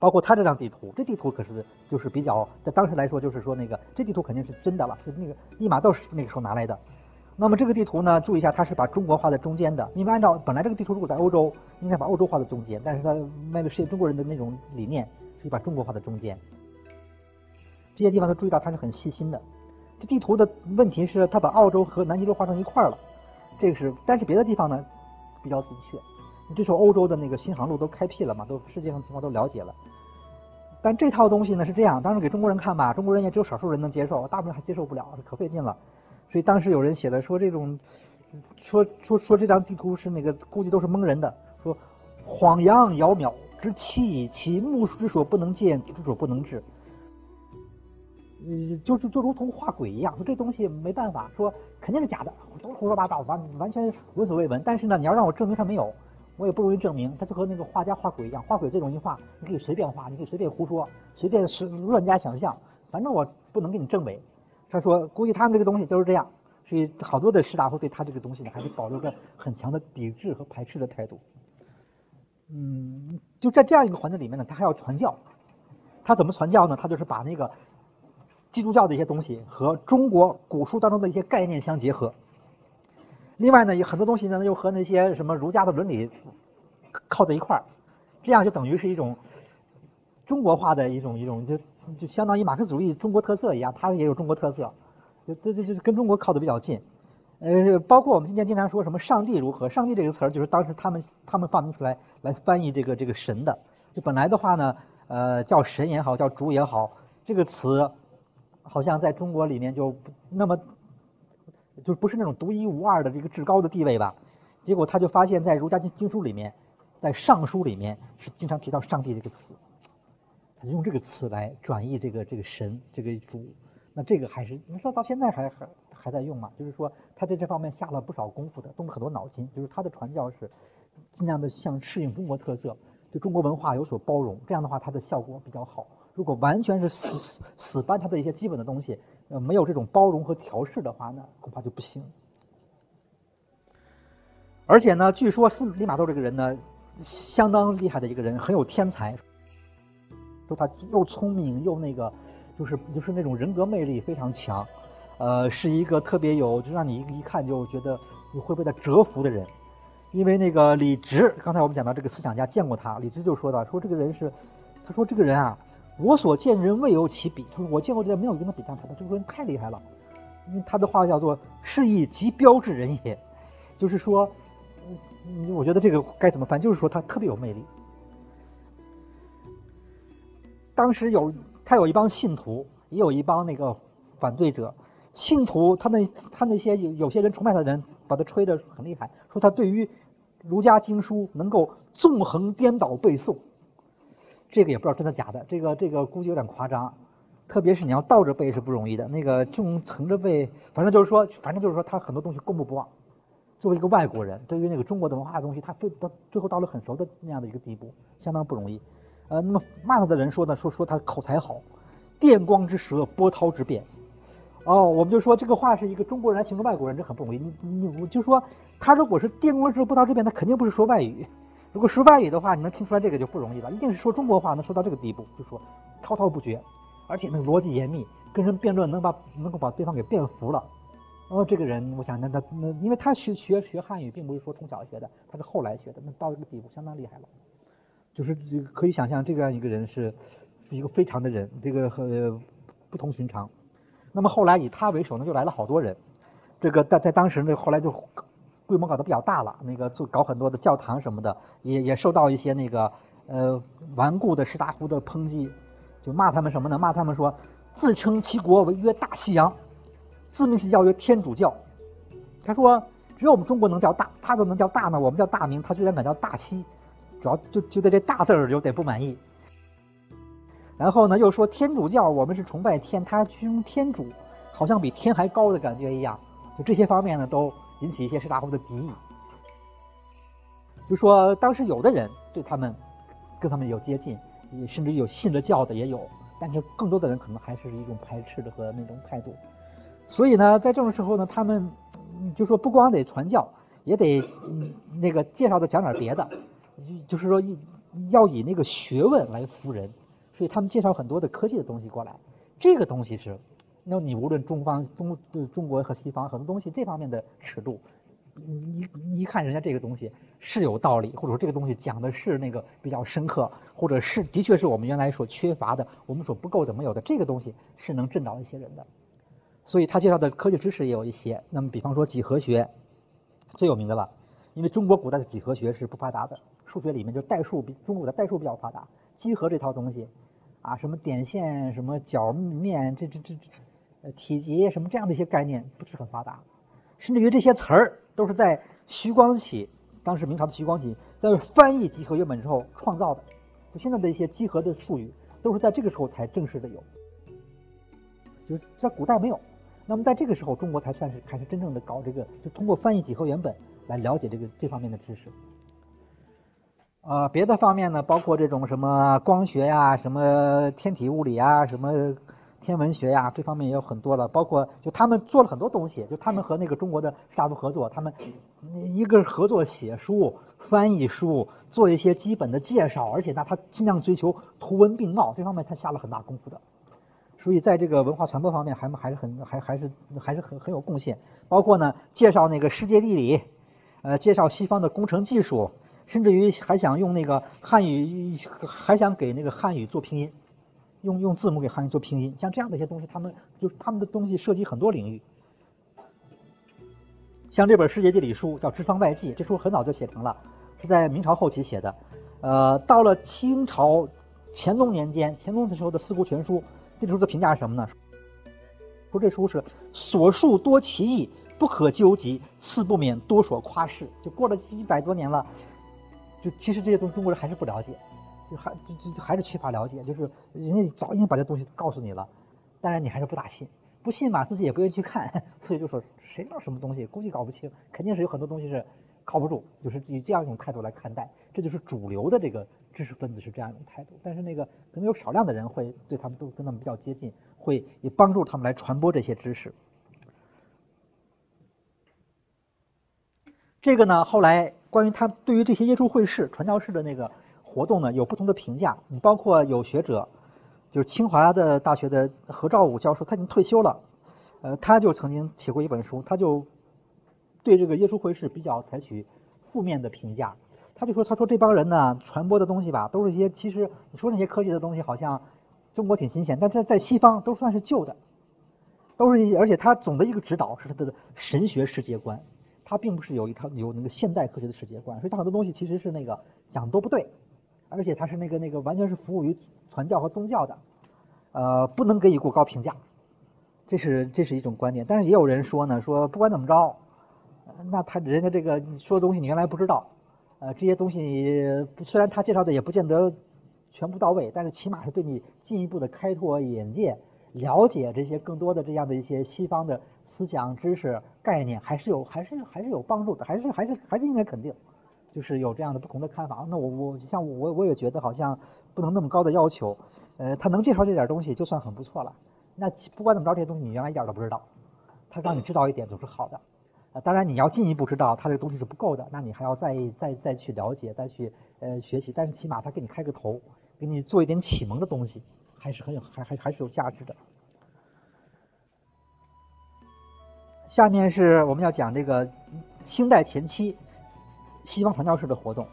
包括他这张地图，这地图可是就是比较在当时来说，就是说那个这地图肯定是真的了，是那个利玛窦那个时候拿来的。那么这个地图呢，注意一下，它是把中国画在中间的。因为按照本来这个地图如果在欧洲，应该把欧洲画在中间，但是它为了实现中国人的那种理念，所以把中国画在中间。这些地方都注意到，他是很细心的。这地图的问题是，他把澳洲和南极洲画成一块了。这个是，但是别的地方呢比较准确。这时候欧洲的那个新航路都开辟了嘛，都世界上情况都了解了。但这套东西呢是这样，当时给中国人看吧，中国人也只有少数人能接受，大部分还接受不了，可费劲了。所以当时有人写的说这种，说说说这张地图是那个估计都是蒙人的，说晃阳窈窕之气，其目之所不能见，之所不能治。嗯，就是就如同画鬼一样，说这东西没办法，说肯定是假的，都是胡说八道，完完全闻所未闻。但是呢，你要让我证明它没有，我也不容易证明。它就和那个画家画鬼一样，画鬼最容易画，你可以随便画，你可以随便胡说，随便乱加想象，反正我不能给你证伪。他说，估计他们这个东西都是这样，所以好多的士大夫对他这个东西呢，还是保留着很强的抵制和排斥的态度。嗯，就在这样一个环境里面呢，他还要传教。他怎么传教呢？他就是把那个基督教的一些东西和中国古书当中的一些概念相结合。另外呢，有很多东西呢，又和那些什么儒家的伦理靠在一块儿，这样就等于是一种中国化的一种一种就。就相当于马克思主义中国特色一样，它也有中国特色，就这这就跟中国靠的比较近。呃，包括我们今天经常说什么上帝如何，上帝这个词儿就是当时他们他们发明出来来翻译这个这个神的。就本来的话呢，呃，叫神也好，叫主也好，这个词好像在中国里面就那么就不是那种独一无二的这个至高的地位吧。结果他就发现，在儒家经经书里面，在尚书里面是经常提到上帝这个词。他就用这个词来转译这个这个神这个主，那这个还是你说到现在还还还在用嘛？就是说他在这方面下了不少功夫的，动了很多脑筋。就是他的传教是尽量的向适应中国特色，对中国文化有所包容，这样的话它的效果比较好。如果完全是死死搬他的一些基本的东西，呃，没有这种包容和调试的话呢，恐怕就不行。而且呢，据说司李玛窦这个人呢，相当厉害的一个人，很有天才。说他又聪明又那个，就是就是那种人格魅力非常强，呃，是一个特别有就让你一看就觉得你会被他折服的人。因为那个李直，刚才我们讲到这个思想家见过他，李直就说到说这个人是，他说这个人啊，我所见人未有其比，他说我见过这人没有一个能比上他的，这个人太厉害了。因为他的话叫做是以极标志人也，就是说，嗯，我觉得这个该怎么翻？就是说他特别有魅力。当时有他有一帮信徒，也有一帮那个反对者。信徒他那他那些有有些人崇拜他的人，把他吹得很厉害，说他对于儒家经书能够纵横颠倒背诵。这个也不知道真的假的，这个这个估计有点夸张。特别是你要倒着背是不容易的，那个纵横着背，反正就是说，反正就是说他很多东西过目不忘。作为一个外国人，对于那个中国的文化的东西，他最到最后到了很熟的那样的一个地步，相当不容易。呃，那么骂他的人说呢，说说他口才好，电光之舌，波涛之变。哦，我们就说这个话是一个中国人来形容外国人，这很不容易。你你，我就说他如果是电光之舌，波涛之变，他肯定不是说外语。如果说外语的话，你能听出来这个就不容易了。一定是说中国话，能说到这个地步，就说滔滔不绝，而且那个逻辑严密，跟人辩论能把能够把对方给辩服了。哦，这个人，我想那他那，因为他学学学汉语，并不是说从小学的，他是后来学的，那到这个地步相当厉害了。就是这个可以想象，这样一个人是一个非常的人，这个和不同寻常。那么后来以他为首呢，就来了好多人。这个在在当时呢，后来就规模搞得比较大了，那个做搞很多的教堂什么的，也也受到一些那个呃顽固的士大夫的抨击，就骂他们什么呢？骂他们说自称其国为曰大西洋，自命其教曰天主教。他说只有我们中国能叫大，他怎么能叫大呢？我们叫大明，他居然敢叫大西。主要就就对这大字儿有点不满意，然后呢又说天主教我们是崇拜天，他用天主好像比天还高的感觉一样，就这些方面呢都引起一些士大夫的敌意。就说当时有的人对他们跟他们有接近，甚至有信了教的也有，但是更多的人可能还是一种排斥的和那种态度。所以呢，在这种时候呢，他们就说不光得传教，也得那个介绍的讲点别的。就是说，要以那个学问来服人，所以他们介绍很多的科技的东西过来。这个东西是，那你无论中方、中中国和西方很多东西这方面的尺度，你一一看人家这个东西是有道理，或者说这个东西讲的是那个比较深刻，或者是的确是我们原来所缺乏的，我们所不够的没有的，这个东西是能震倒一些人的。所以他介绍的科技知识也有一些。那么比方说几何学最有名的了，因为中国古代的几何学是不发达的，数学里面就代数比中国的代数比较发达，几何这套东西。啊，什么点线，什么角面，这这这这，呃，体积什么这样的一些概念不是很发达，甚至于这些词儿都是在徐光启，当时明朝的徐光启在翻译几何原本之后创造的。就现在的一些几何的术语，都是在这个时候才正式的有，就是在古代没有。那么在这个时候，中国才算是开始真正的搞这个，就通过翻译几何原本来了解这个这方面的知识。呃，别的方面呢，包括这种什么光学呀、什么天体物理啊、什么天文学呀，这方面也有很多了。包括就他们做了很多东西，就他们和那个中国的大夫合作，他们一个合作写书、翻译书，做一些基本的介绍，而且呢，他尽量追求图文并茂，这方面他下了很大功夫的。所以在这个文化传播方面，还还是很还还是还是很很有贡献。包括呢，介绍那个世界地理，呃，介绍西方的工程技术。甚至于还想用那个汉语，还想给那个汉语做拼音，用用字母给汉语做拼音，像这样的一些东西，他们就他们的东西涉及很多领域。像这本世界地理书叫《知方外记》，这书很早就写成了，是在明朝后期写的。呃，到了清朝乾隆年间，乾隆的时候的《四库全书》，这书的评价是什么呢？说这书是所述多奇异，不可究极，似不免多所夸饰。就过了一百多年了。就其实这些东西中国人还是不了解，就还就就还是缺乏了解，就是人家早已经把这东西告诉你了，当然你还是不大信，不信嘛自己也不愿意去看，所以就说谁知道什么东西，估计搞不清，肯定是有很多东西是靠不住，就是以这样一种态度来看待，这就是主流的这个知识分子是这样一种态度，但是那个可能有少量的人会对他们都跟他们比较接近，会也帮助他们来传播这些知识。这个呢，后来。关于他对于这些耶稣会士、传教士的那个活动呢，有不同的评价。你包括有学者，就是清华的大学的何兆武教授，他已经退休了。呃，他就曾经写过一本书，他就对这个耶稣会是比较采取负面的评价。他就说：“他说这帮人呢，传播的东西吧，都是一些其实你说那些科技的东西，好像中国挺新鲜，但在在西方都算是旧的，都是一。而且他总的一个指导是他的神学世界观。”他并不是有一套有那个现代科学的世界观，所以他很多东西其实是那个讲的都不对，而且他是那个那个完全是服务于传教和宗教的，呃，不能给予过高评价，这是这是一种观点。但是也有人说呢，说不管怎么着，那他人家这个说的东西你原来不知道，呃，这些东西虽然他介绍的也不见得全部到位，但是起码是对你进一步的开拓眼界，了解这些更多的这样的一些西方的。思想知识概念还是有，还是还是有帮助的，还是还是还是应该肯定，就是有这样的不同的看法。那我我像我我也觉得好像不能那么高的要求，呃，他能介绍这点东西就算很不错了。那不管怎么着，这些东西你原来一点都不知道，他让你知道一点总是好的。啊，当然你要进一步知道他这个东西是不够的，那你还要再再再去了解，再去呃学习。但是起码他给你开个头，给你做一点启蒙的东西，还是很有还还还是有价值的。下面是我们要讲这个清代前期西方传教士的活动，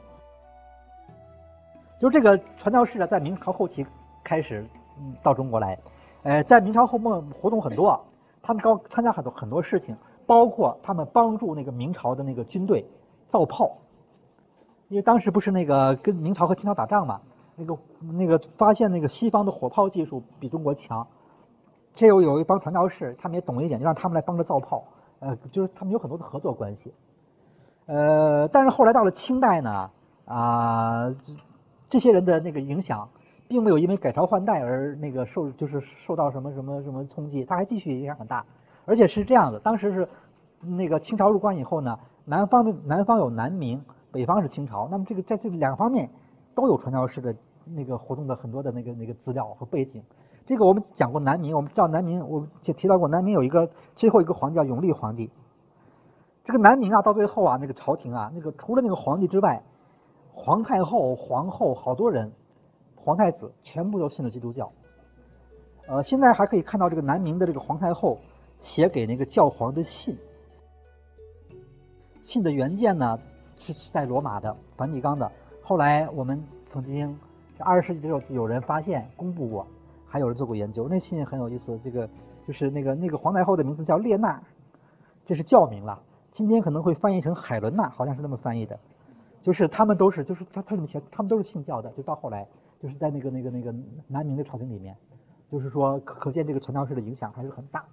就是这个传教士呢，在明朝后期开始嗯到中国来，呃，在明朝后末活动很多，他们高参加很多很多事情，包括他们帮助那个明朝的那个军队造炮，因为当时不是那个跟明朝和清朝打仗嘛，那个那个发现那个西方的火炮技术比中国强。这又有一帮传教士，他们也懂一点，就让他们来帮着造炮，呃，就是他们有很多的合作关系。呃，但是后来到了清代呢，啊，这些人的那个影响，并没有因为改朝换代而那个受，就是受到什么什么什么冲击，他还继续影响很大。而且是这样的，当时是那个清朝入关以后呢，南方的南方有南明，北方是清朝，那么这个在这两方面都有传教士的那个活动的很多的那个那个资料和背景。这个我们讲过南明，我们知道南明，我就提到过南明有一个最后一个皇帝叫永历皇帝。这个南明啊，到最后啊，那个朝廷啊，那个除了那个皇帝之外，皇太后、皇后好多人，皇太子全部都信了基督教。呃，现在还可以看到这个南明的这个皇太后写给那个教皇的信，信的原件呢是在罗马的梵蒂冈的。后来我们曾经二十世纪的时候有人发现公布过，还有人做过研究。那信很有意思，这个就是那个那个皇太后的名字叫列娜，这是教名了。今天可能会翻译成海伦娜，好像是那么翻译的。就是他们都是，就是他他怎么写？他们都是信教的。就到后来，就是在那个那个那个南明的朝廷里面。就是说，可见这个传教士的影响还是很大。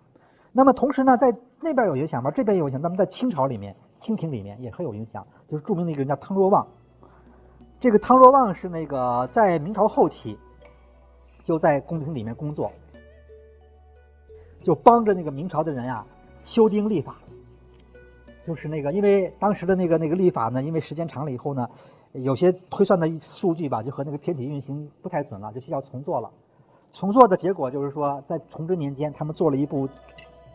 那么同时呢，在那边有影响吧，这边有影响。那么在清朝里面，清廷里面也很有影响。就是著名的一个人叫汤若望。这个汤若望是那个在明朝后期就在宫廷里面工作，就帮着那个明朝的人啊修订历法。就是那个，因为当时的那个那个历法呢，因为时间长了以后呢，有些推算的数据吧，就和那个天体运行不太准了，就需要重做了。重做的结果就是说，在崇祯年间，他们做了一部，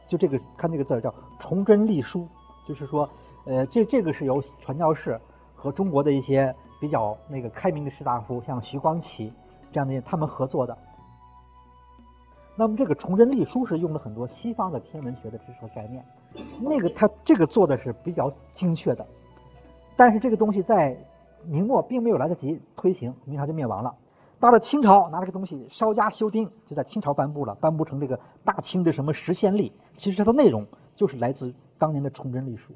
就这个看这个字儿叫《崇祯历书》，就是说，呃，这这个是由传教士和中国的一些比较那个开明的士大夫，像徐光启这样的他们合作的。那么这个《崇祯历书》是用了很多西方的天文学的知识和概念，那个他这个做的是比较精确的，但是这个东西在明末并没有来得及推行，明朝就灭亡了。到了清朝，拿这个东西稍加修订，就在清朝颁布了，颁布成这个大清的什么实宪历。其实它的内容就是来自当年的崇祯历书。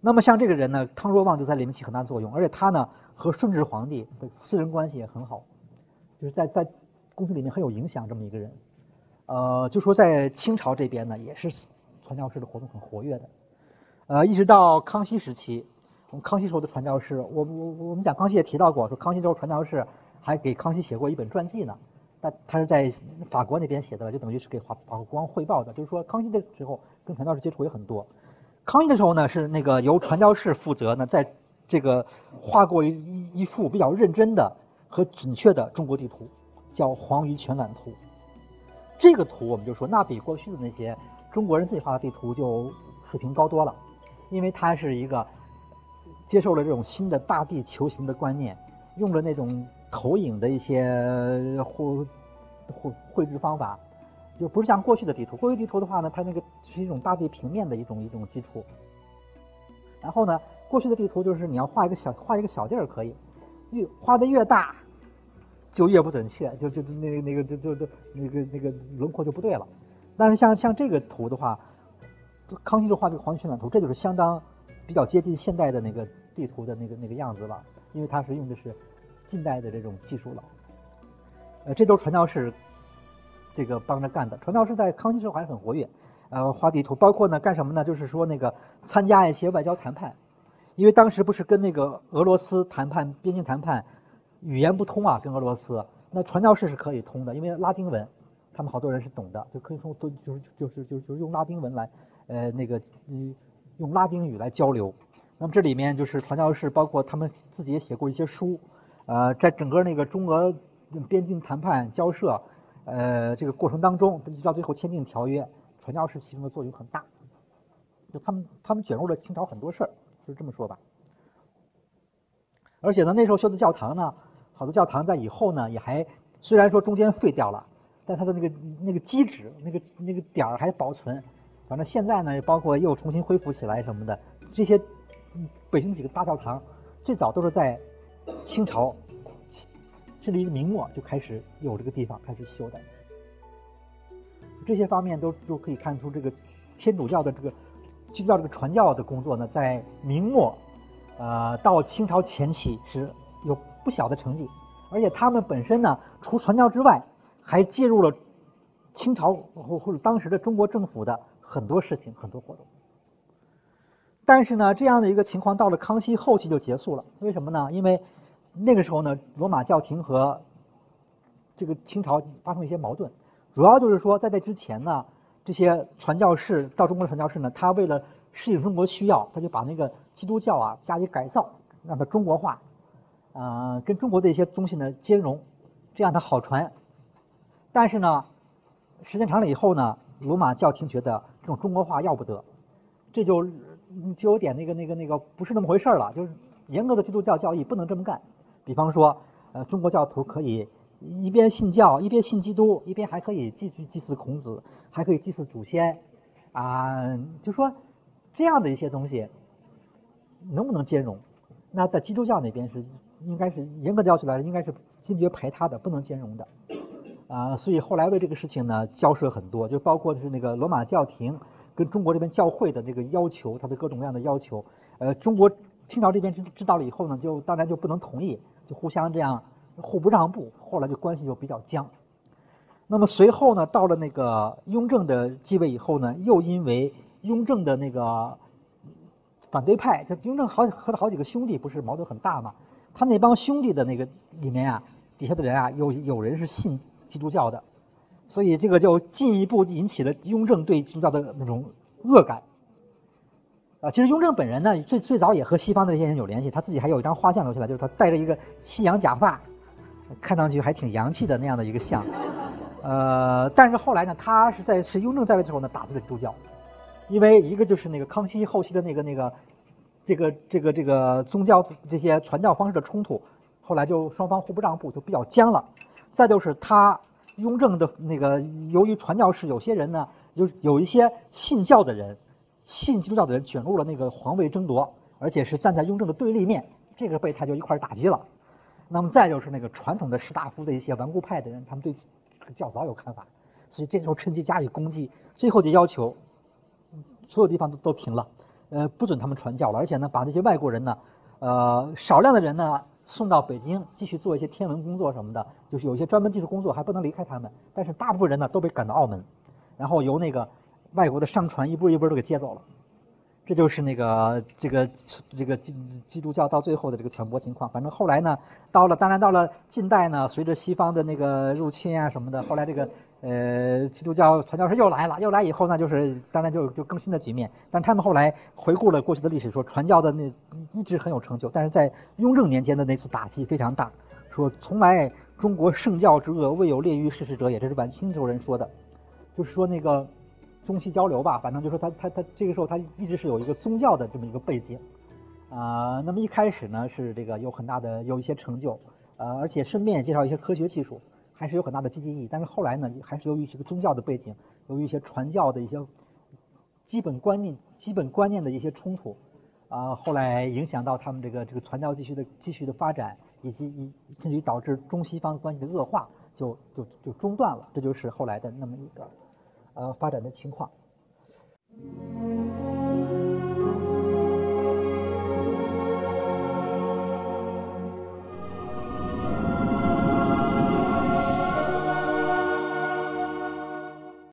那么像这个人呢，汤若望就在里面起很大作用，而且他呢和顺治皇帝的私人关系也很好，就是在在宫廷里面很有影响这么一个人。呃，就说在清朝这边呢，也是传教士的活动很活跃的。呃，一直到康熙时期，我们康熙时候的传教士，我我我们讲康熙也提到过，说康熙时候传教士。还给康熙写过一本传记呢，但他是在法国那边写的，就等于是给法法国国王汇报的。就是说，康熙的时候跟传教士接触也很多。康熙的时候呢，是那个由传教士负责呢，在这个画过一一幅比较认真的和准确的中国地图，叫《黄鱼全览图》。这个图我们就说，那比过去的那些中国人自己画的地图就水平高多了，因为它是一个接受了这种新的大地球形的观念，用了那种。投影的一些绘绘绘制方法，就不是像过去的地图。过去地图的话呢，它那个是一种大地平面的一种一种基础。然后呢，过去的地图就是你要画一个小画一个小地儿可以，越画的越大就越不准确，就就那个那个就就就那个那个轮廓就不对了。但是像像这个图的话，康熙就画这个黄曲蓝图，这就是相当比较接近现代的那个地图的那个那个样子了，因为它是用的是。近代的这种技术了，呃，这都是传教士这个帮着干的。传教士在康熙时候还是很活跃，呃，画地图，包括呢干什么呢？就是说那个参加一些外交谈判，因为当时不是跟那个俄罗斯谈判边境谈判，语言不通啊，跟俄罗斯，那传教士是可以通的，因为拉丁文，他们好多人是懂的，就可以从都就是就是就是就是用拉丁文来，呃，那个嗯用拉丁语来交流。那么这里面就是传教士，包括他们自己也写过一些书。呃，在整个那个中俄边境谈判交涉，呃，这个过程当中，到最后签订条约，传教士其中的作用很大。就他们他们卷入了清朝很多事儿，就这么说吧。而且呢，那时候修的教堂呢，好多教堂在以后呢，也还虽然说中间废掉了，但它的那个那个基址、那个那个点儿还保存。反正现在呢，包括又重新恢复起来什么的，这些北京几个大教堂，最早都是在。清朝甚至于明末就开始有这个地方开始修的，这些方面都都可以看出，这个天主教的这个基督教这个传教的工作呢，在明末呃到清朝前期是有不小的成绩，而且他们本身呢，除传教之外，还介入了清朝或或者当时的中国政府的很多事情、很多活动。但是呢，这样的一个情况到了康熙后期就结束了，为什么呢？因为那个时候呢，罗马教廷和这个清朝发生一些矛盾，主要就是说，在这之前呢，这些传教士到中国的传教士呢，他为了适应中国需要，他就把那个基督教啊加以改造，让它中国化，啊，跟中国的一些东西呢兼容，这样它好传。但是呢，时间长了以后呢，罗马教廷觉得这种中国化要不得，这就就有点那个那个那个不是那么回事了，就是严格的基督教教义不能这么干。比方说，呃，中国教徒可以一边信教，一边信基督，一边还可以继续祭祀孔子，还可以祭祀祖先，啊，就说这样的一些东西能不能兼容？那在基督教那边是应该是严格的要求来说，应该是坚决排他的，不能兼容的。啊，所以后来为这个事情呢交涉很多，就包括是那个罗马教廷跟中国这边教会的这个要求，他的各种各样的要求。呃，中国清朝这边知知道了以后呢，就当然就不能同意，就互相这样互不让步，后来就关系就比较僵。那么随后呢，到了那个雍正的继位以后呢，又因为雍正的那个反对派，这雍正好和他好几个兄弟不是矛盾很大嘛？他那帮兄弟的那个里面啊，底下的人啊，有有人是信。基督教的，所以这个就进一步引起了雍正对基督教的那种恶感。啊，其实雍正本人呢，最最早也和西方的这些人有联系，他自己还有一张画像留下来，就是他戴着一个西洋假发，看上去还挺洋气的那样的一个像。呃，但是后来呢，他是在是雍正在位的时候呢，打击了基督教，因为一个就是那个康熙后期的那个那个这个这个这个宗教这些传教方式的冲突，后来就双方互不让步，就比较僵了。再就是他雍正的那个，由于传教士有些人呢，有有一些信教的人，信基督教的人卷入了那个皇位争夺，而且是站在雍正的对立面，这个被他就一块打击了。那么再就是那个传统的士大夫的一些顽固派的人，他们对这个教早有看法，所以这时候趁机加以攻击，最后就要求所有地方都都停了，呃，不准他们传教了，而且呢，把这些外国人呢，呃，少量的人呢。送到北京继续做一些天文工作什么的，就是有一些专门技术工作还不能离开他们。但是大部分人呢都被赶到澳门，然后由那个外国的商船一波一波都给接走了。这就是那个这个这个基基督教到最后的这个传播情况。反正后来呢，到了当然到了近代呢，随着西方的那个入侵啊什么的，后来这个。呃，基督教传教士又来了，又来以后呢，就是当然就就更新的局面。但他们后来回顾了过去的历史，说传教的那一直很有成就，但是在雍正年间的那次打击非常大，说从来中国圣教之恶未有列于世事者也，这是晚清时候人说的，就是说那个中西交流吧，反正就说他他他这个时候他一直是有一个宗教的这么一个背景啊。那么一开始呢是这个有很大的有一些成就，呃，而且顺便介绍一些科学技术。还是有很大的积极意义，但是后来呢，还是由于这个宗教的背景，由于一些传教的一些基本观念、基本观念的一些冲突，啊，后来影响到他们这个这个传教继续的继续的发展，以及以甚至于导致中西方关系的恶化，就就就中断了。这就是后来的那么一个呃发展的情况。